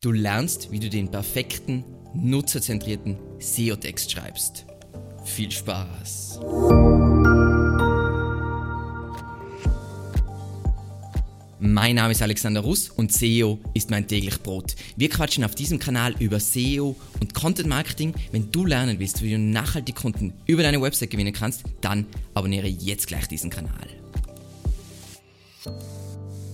Du lernst, wie du den perfekten, nutzerzentrierten SEO-Text schreibst. Viel Spaß! Mein Name ist Alexander Russ und SEO ist mein täglich Brot. Wir quatschen auf diesem Kanal über SEO und Content Marketing. Wenn du lernen willst, wie du nachhaltig Kunden über deine Website gewinnen kannst, dann abonniere jetzt gleich diesen Kanal.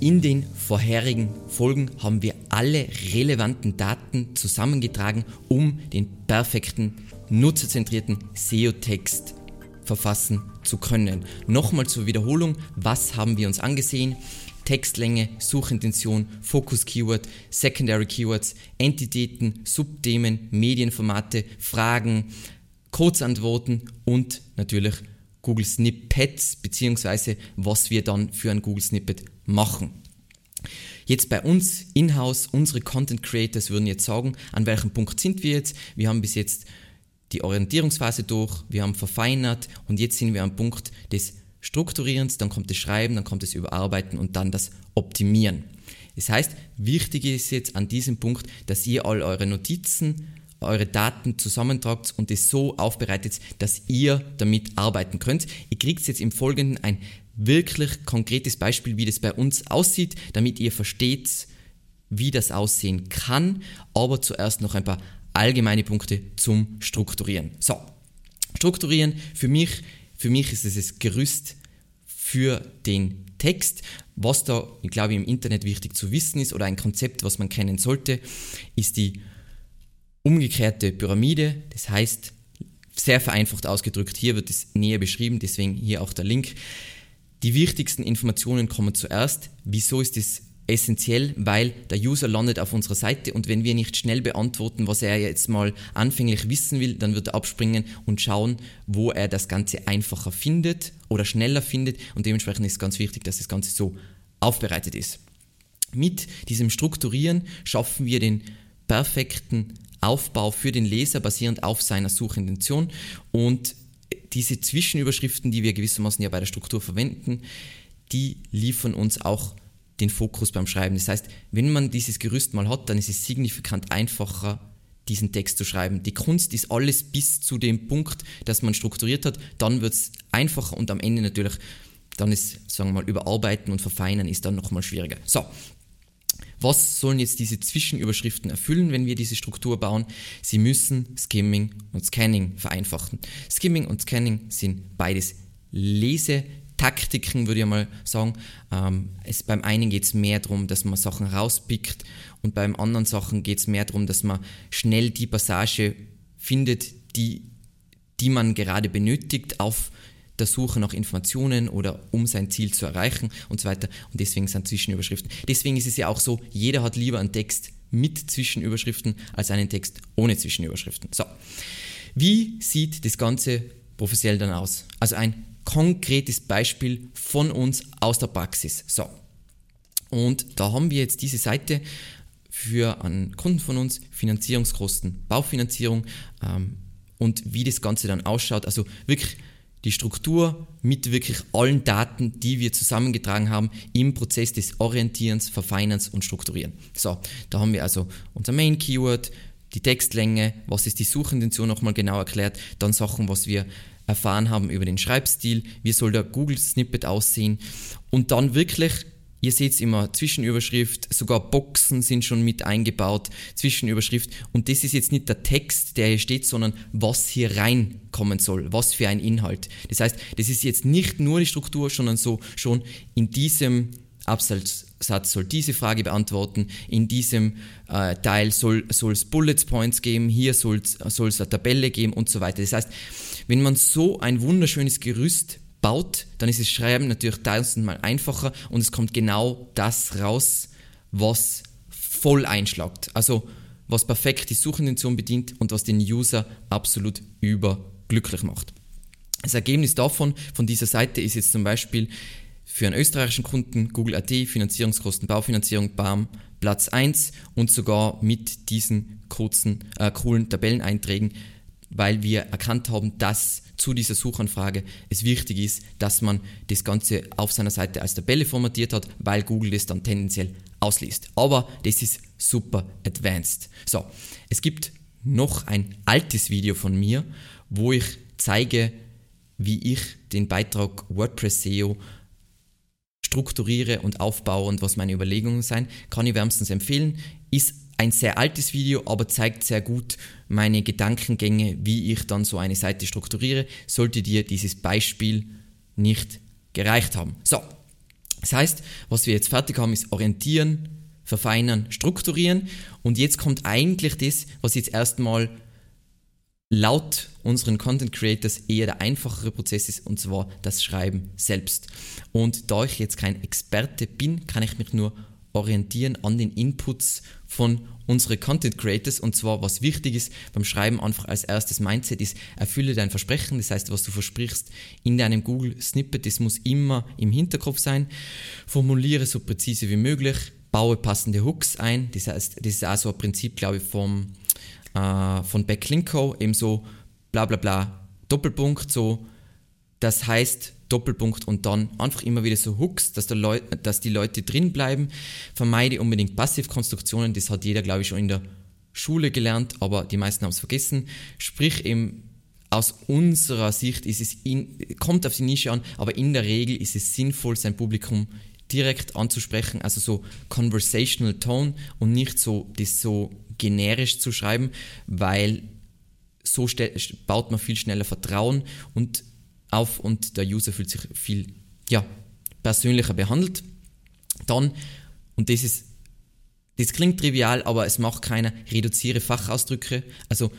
In den vorherigen Folgen haben wir alle relevanten Daten zusammengetragen, um den perfekten, nutzerzentrierten SEO-Text verfassen zu können. Nochmal zur Wiederholung, was haben wir uns angesehen? Textlänge, Suchintention, Fokus-Keyword, Secondary Keywords, Entitäten, Subthemen, Medienformate, Fragen, Kurzantworten und natürlich Google Snippets, beziehungsweise was wir dann für ein Google Snippet machen. Jetzt bei uns in-house, unsere Content Creators würden jetzt sagen, an welchem Punkt sind wir jetzt? Wir haben bis jetzt die Orientierungsphase durch, wir haben verfeinert und jetzt sind wir am Punkt des Strukturierens, dann kommt das Schreiben, dann kommt das Überarbeiten und dann das Optimieren. Das heißt, wichtig ist jetzt an diesem Punkt, dass ihr all eure Notizen, eure Daten zusammentragt und es so aufbereitet, dass ihr damit arbeiten könnt. Ihr kriegt jetzt im Folgenden ein wirklich konkretes Beispiel, wie das bei uns aussieht, damit ihr versteht, wie das aussehen kann. Aber zuerst noch ein paar allgemeine Punkte zum Strukturieren. So, Strukturieren für mich, für mich ist es das Gerüst für den Text. Was da, ich glaube, im Internet wichtig zu wissen ist oder ein Konzept, was man kennen sollte, ist die umgekehrte Pyramide. Das heißt, sehr vereinfacht ausgedrückt, hier wird es näher beschrieben, deswegen hier auch der Link. Die wichtigsten Informationen kommen zuerst. Wieso ist es essentiell? Weil der User landet auf unserer Seite und wenn wir nicht schnell beantworten, was er jetzt mal anfänglich wissen will, dann wird er abspringen und schauen, wo er das Ganze einfacher findet oder schneller findet und dementsprechend ist es ganz wichtig, dass das Ganze so aufbereitet ist. Mit diesem Strukturieren schaffen wir den perfekten Aufbau für den Leser basierend auf seiner Suchintention und diese Zwischenüberschriften, die wir gewissermaßen ja bei der Struktur verwenden, die liefern uns auch den Fokus beim Schreiben. Das heißt, wenn man dieses Gerüst mal hat, dann ist es signifikant einfacher, diesen Text zu schreiben. Die Kunst ist alles bis zu dem Punkt, dass man strukturiert hat, dann wird es einfacher und am Ende natürlich, dann ist, sagen wir mal, überarbeiten und verfeinern ist dann nochmal schwieriger. So, was sollen jetzt diese Zwischenüberschriften erfüllen, wenn wir diese Struktur bauen? Sie müssen Skimming und Scanning vereinfachen. Skimming und Scanning sind beides Lesetaktiken, würde ich mal sagen. Ähm, es, beim einen geht es mehr darum, dass man Sachen rauspickt und beim anderen Sachen geht es mehr darum, dass man schnell die Passage findet, die, die man gerade benötigt auf der Suche nach Informationen oder um sein Ziel zu erreichen und so weiter. Und deswegen sind Zwischenüberschriften. Deswegen ist es ja auch so, jeder hat lieber einen Text mit Zwischenüberschriften als einen Text ohne Zwischenüberschriften. So, wie sieht das Ganze professionell dann aus? Also ein konkretes Beispiel von uns aus der Praxis. So, und da haben wir jetzt diese Seite für einen Kunden von uns, Finanzierungskosten, Baufinanzierung ähm, und wie das Ganze dann ausschaut. Also wirklich die Struktur mit wirklich allen Daten, die wir zusammengetragen haben im Prozess des Orientierens, Verfeinerns und Strukturieren. So, da haben wir also unser Main Keyword, die Textlänge, was ist die Suchintention nochmal genau erklärt, dann Sachen, was wir erfahren haben über den Schreibstil, wie soll der Google Snippet aussehen und dann wirklich Ihr seht immer Zwischenüberschrift, sogar Boxen sind schon mit eingebaut, Zwischenüberschrift. Und das ist jetzt nicht der Text, der hier steht, sondern was hier reinkommen soll, was für ein Inhalt. Das heißt, das ist jetzt nicht nur die Struktur, sondern so schon in diesem Absatz soll diese Frage beantworten, in diesem äh, Teil soll es Bullet Points geben, hier soll es eine Tabelle geben und so weiter. Das heißt, wenn man so ein wunderschönes Gerüst baut, dann ist das Schreiben natürlich tausendmal einfacher und es kommt genau das raus, was voll einschlagt. Also was perfekt die Suchintention bedient und was den User absolut überglücklich macht. Das Ergebnis davon, von dieser Seite, ist jetzt zum Beispiel für einen österreichischen Kunden Google AT, Finanzierungskosten, Baufinanzierung, BAM, Platz 1 und sogar mit diesen kurzen, äh, coolen Tabelleneinträgen, weil wir erkannt haben, dass zu dieser Suchanfrage es wichtig ist, dass man das Ganze auf seiner Seite als Tabelle formatiert hat, weil Google das dann tendenziell ausliest. Aber das ist super advanced. So, es gibt noch ein altes Video von mir, wo ich zeige, wie ich den Beitrag WordPress SEO strukturiere und aufbaue und was meine Überlegungen sind. Kann ich wärmstens empfehlen. Ist ein sehr altes Video, aber zeigt sehr gut meine Gedankengänge, wie ich dann so eine Seite strukturiere. Sollte dir dieses Beispiel nicht gereicht haben. So, das heißt, was wir jetzt fertig haben, ist orientieren, verfeinern, strukturieren. Und jetzt kommt eigentlich das, was jetzt erstmal laut unseren Content Creators eher der einfachere Prozess ist, und zwar das Schreiben selbst. Und da ich jetzt kein Experte bin, kann ich mich nur orientieren an den Inputs von unseren Content Creators. Und zwar was wichtig ist beim Schreiben einfach als erstes Mindset ist, erfülle dein Versprechen, das heißt, was du versprichst in deinem Google Snippet, das muss immer im Hinterkopf sein, formuliere so präzise wie möglich, baue passende Hooks ein, das heißt, das ist auch so ein Prinzip, glaube ich, vom, äh, von Backlinko, eben so bla bla bla, Doppelpunkt, so, das heißt, Doppelpunkt und dann einfach immer wieder so Hooks, dass, Leu dass die Leute drin bleiben. Vermeide unbedingt Passivkonstruktionen, das hat jeder, glaube ich, schon in der Schule gelernt, aber die meisten haben es vergessen. Sprich eben aus unserer Sicht ist es in, kommt auf die Nische an, aber in der Regel ist es sinnvoll, sein Publikum direkt anzusprechen, also so conversational tone und nicht so das so generisch zu schreiben, weil so baut man viel schneller Vertrauen und auf und der User fühlt sich viel ja, persönlicher behandelt. Dann, und das ist, das klingt trivial, aber es macht keiner, reduziere Fachausdrücke. Also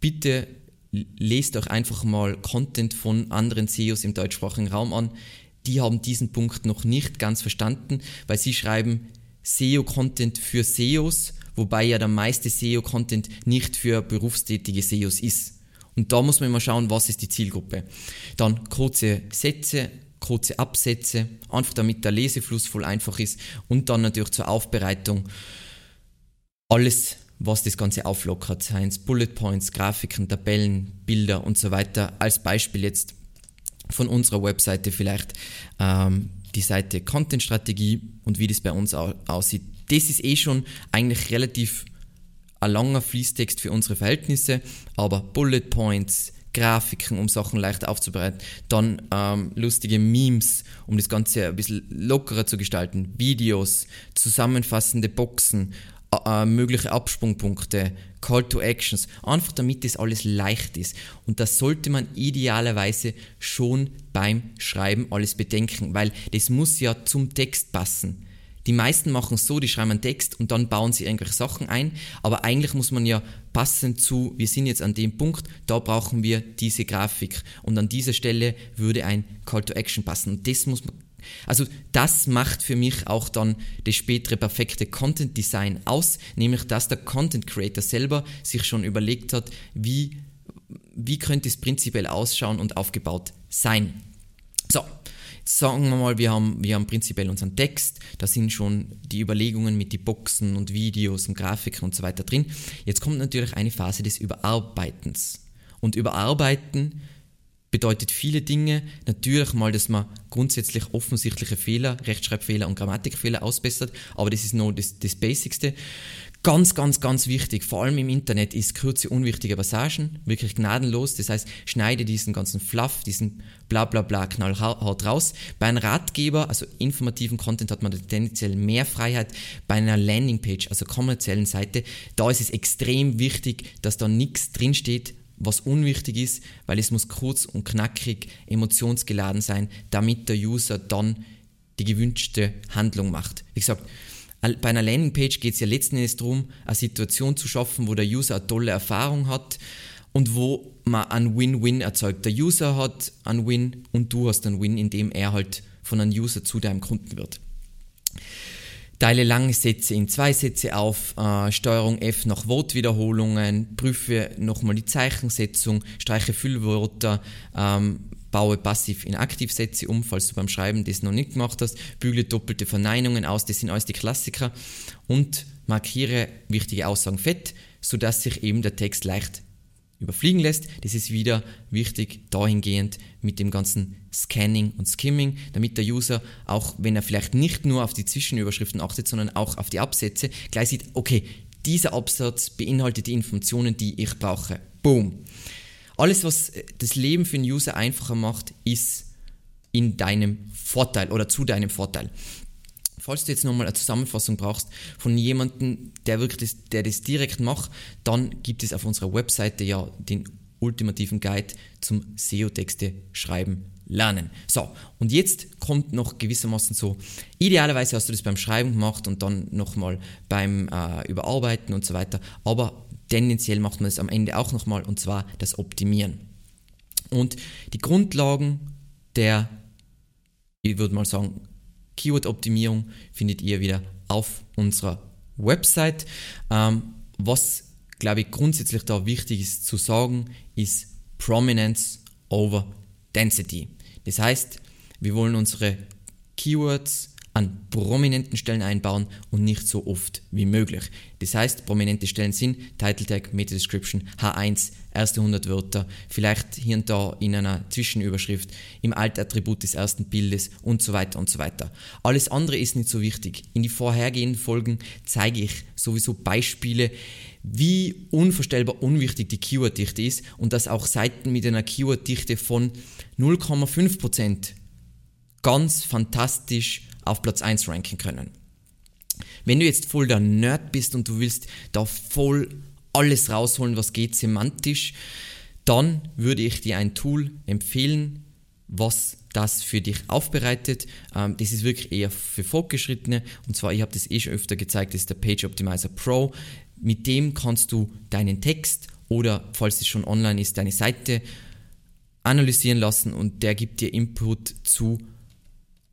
bitte lest euch einfach mal Content von anderen CEOs im deutschsprachigen Raum an. Die haben diesen Punkt noch nicht ganz verstanden, weil sie schreiben SEO-Content für SEOs, wobei ja der meiste SEO-Content nicht für berufstätige SEOs ist. Und da muss man immer schauen, was ist die Zielgruppe. Dann kurze Sätze, kurze Absätze, einfach damit der Lesefluss voll einfach ist. Und dann natürlich zur Aufbereitung alles, was das Ganze auflockert, seien es Bullet Points, Grafiken, Tabellen, Bilder und so weiter. Als Beispiel jetzt von unserer Webseite vielleicht ähm, die Seite Content Strategie und wie das bei uns aussieht. Das ist eh schon eigentlich relativ ein langer Fließtext für unsere Verhältnisse, aber Bullet Points, Grafiken, um Sachen leicht aufzubereiten, dann ähm, lustige Memes, um das Ganze ein bisschen lockerer zu gestalten, Videos, zusammenfassende Boxen, äh, mögliche Absprungpunkte, Call to Actions, einfach damit das alles leicht ist. Und das sollte man idealerweise schon beim Schreiben alles bedenken, weil das muss ja zum Text passen. Die meisten machen es so, die schreiben einen Text und dann bauen sie irgendwelche Sachen ein, aber eigentlich muss man ja passend zu, wir sind jetzt an dem Punkt, da brauchen wir diese Grafik und an dieser Stelle würde ein Call to Action passen. Und das muss man also das macht für mich auch dann das spätere perfekte Content Design aus, nämlich dass der Content Creator selber sich schon überlegt hat, wie, wie könnte es prinzipiell ausschauen und aufgebaut sein. So, sagen wir mal, wir haben, wir haben prinzipiell unseren Text, da sind schon die Überlegungen mit den Boxen und Videos und Grafiken und so weiter drin. Jetzt kommt natürlich eine Phase des Überarbeitens. Und Überarbeiten bedeutet viele Dinge. Natürlich mal, dass man grundsätzlich offensichtliche Fehler, Rechtschreibfehler und Grammatikfehler ausbessert, aber das ist nur das, das Basicste. Ganz, ganz, ganz wichtig, vor allem im Internet, ist kurze, unwichtige Passagen, wirklich gnadenlos. Das heißt, schneide diesen ganzen Fluff, diesen bla bla bla knallhart raus. Bei einem Ratgeber, also informativen Content, hat man tendenziell mehr Freiheit. Bei einer Landingpage, also kommerziellen Seite, da ist es extrem wichtig, dass da nichts drinsteht, was unwichtig ist, weil es muss kurz und knackig, emotionsgeladen sein, damit der User dann die gewünschte Handlung macht. Wie gesagt, bei einer Landingpage geht es ja letzten Endes darum, eine Situation zu schaffen, wo der User eine tolle Erfahrung hat und wo man ein Win-Win erzeugt. Der User hat einen Win und du hast einen Win, indem er halt von einem User zu deinem Kunden wird. Teile lange Sätze in zwei Sätze auf, äh, Steuerung F nach Wortwiederholungen, prüfe nochmal die Zeichensetzung, streiche Füllwörter, ähm, baue passiv in Aktivsätze um, falls du beim Schreiben das noch nicht gemacht hast, bügle doppelte Verneinungen aus, das sind alles die Klassiker und markiere wichtige Aussagen fett, sodass sich eben der Text leicht überfliegen lässt. Das ist wieder wichtig dahingehend mit dem ganzen Scanning und Skimming, damit der User auch, wenn er vielleicht nicht nur auf die Zwischenüberschriften achtet, sondern auch auf die Absätze, gleich sieht, okay, dieser Absatz beinhaltet die Informationen, die ich brauche. Boom. Alles, was das Leben für den User einfacher macht, ist in deinem Vorteil oder zu deinem Vorteil. Falls du jetzt nochmal eine Zusammenfassung brauchst von jemandem, der wirklich das, der das direkt macht, dann gibt es auf unserer Webseite ja den ultimativen Guide zum SEO-Texte schreiben lernen. So, und jetzt kommt noch gewissermaßen so, idealerweise hast du das beim Schreiben gemacht und dann nochmal beim äh, Überarbeiten und so weiter, aber tendenziell macht man es am Ende auch nochmal und zwar das Optimieren. Und die Grundlagen der, ich würde mal sagen, Keyword-Optimierung findet ihr wieder auf unserer Website. Ähm, was, glaube ich, grundsätzlich da wichtig ist zu sagen, ist Prominence over Density. Das heißt, wir wollen unsere Keywords an prominenten Stellen einbauen und nicht so oft wie möglich. Das heißt, prominente Stellen sind Title Tag, Meta Description, H1, erste 100 Wörter, vielleicht hier und da in einer Zwischenüberschrift, im Altattribut des ersten Bildes und so weiter und so weiter. Alles andere ist nicht so wichtig. In die vorhergehenden Folgen zeige ich sowieso Beispiele, wie unvorstellbar unwichtig die Keyworddichte ist und dass auch Seiten mit einer Keyworddichte von 0,5% ganz fantastisch auf Platz 1 ranken können. Wenn du jetzt voll der Nerd bist und du willst da voll alles rausholen, was geht semantisch, dann würde ich dir ein Tool empfehlen, was das für dich aufbereitet. Ähm, das ist wirklich eher für Fortgeschrittene und zwar, ich habe das eh schon öfter gezeigt, das ist der Page Optimizer Pro. Mit dem kannst du deinen Text oder, falls es schon online ist, deine Seite analysieren lassen und der gibt dir Input zu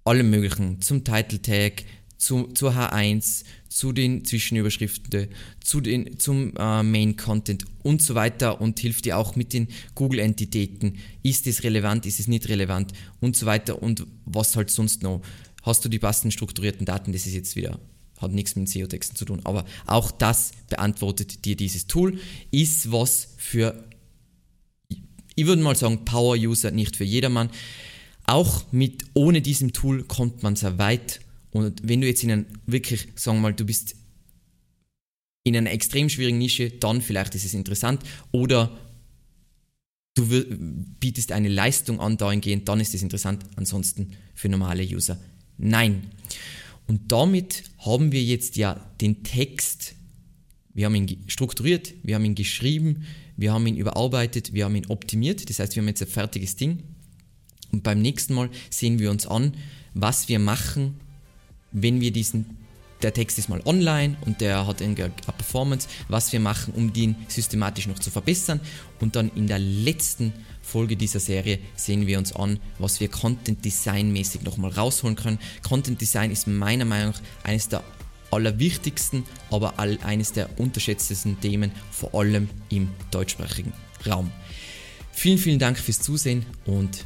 allem Möglichen, zum Title Tag, zu, zur H1, zu den Zwischenüberschriften, zu den, zum äh, Main Content und so weiter und hilft dir auch mit den Google-Entitäten. Ist es relevant, ist es nicht relevant und so weiter und was halt sonst noch. Hast du die passenden strukturierten Daten, das ist jetzt wieder, hat nichts mit SEO-Texten zu tun, aber auch das beantwortet dir dieses Tool. Ist was für, ich würde mal sagen, Power-User, nicht für jedermann. Auch mit, ohne diesem Tool kommt man sehr weit. Und wenn du jetzt in einem, wirklich, sagen wir mal, du bist in einer extrem schwierigen Nische, dann vielleicht ist es interessant. Oder du bietest eine Leistung an dahingehend, dann ist es interessant. Ansonsten für normale User nein. Und damit haben wir jetzt ja den Text, wir haben ihn strukturiert, wir haben ihn geschrieben, wir haben ihn überarbeitet, wir haben ihn optimiert. Das heißt, wir haben jetzt ein fertiges Ding. Und beim nächsten Mal sehen wir uns an, was wir machen, wenn wir diesen, der Text ist mal online und der hat eine Performance, was wir machen, um den systematisch noch zu verbessern. Und dann in der letzten Folge dieser Serie sehen wir uns an, was wir Content Design mäßig nochmal rausholen können. Content Design ist meiner Meinung nach eines der allerwichtigsten, aber eines der unterschätztesten Themen, vor allem im deutschsprachigen Raum. Vielen, vielen Dank fürs Zusehen und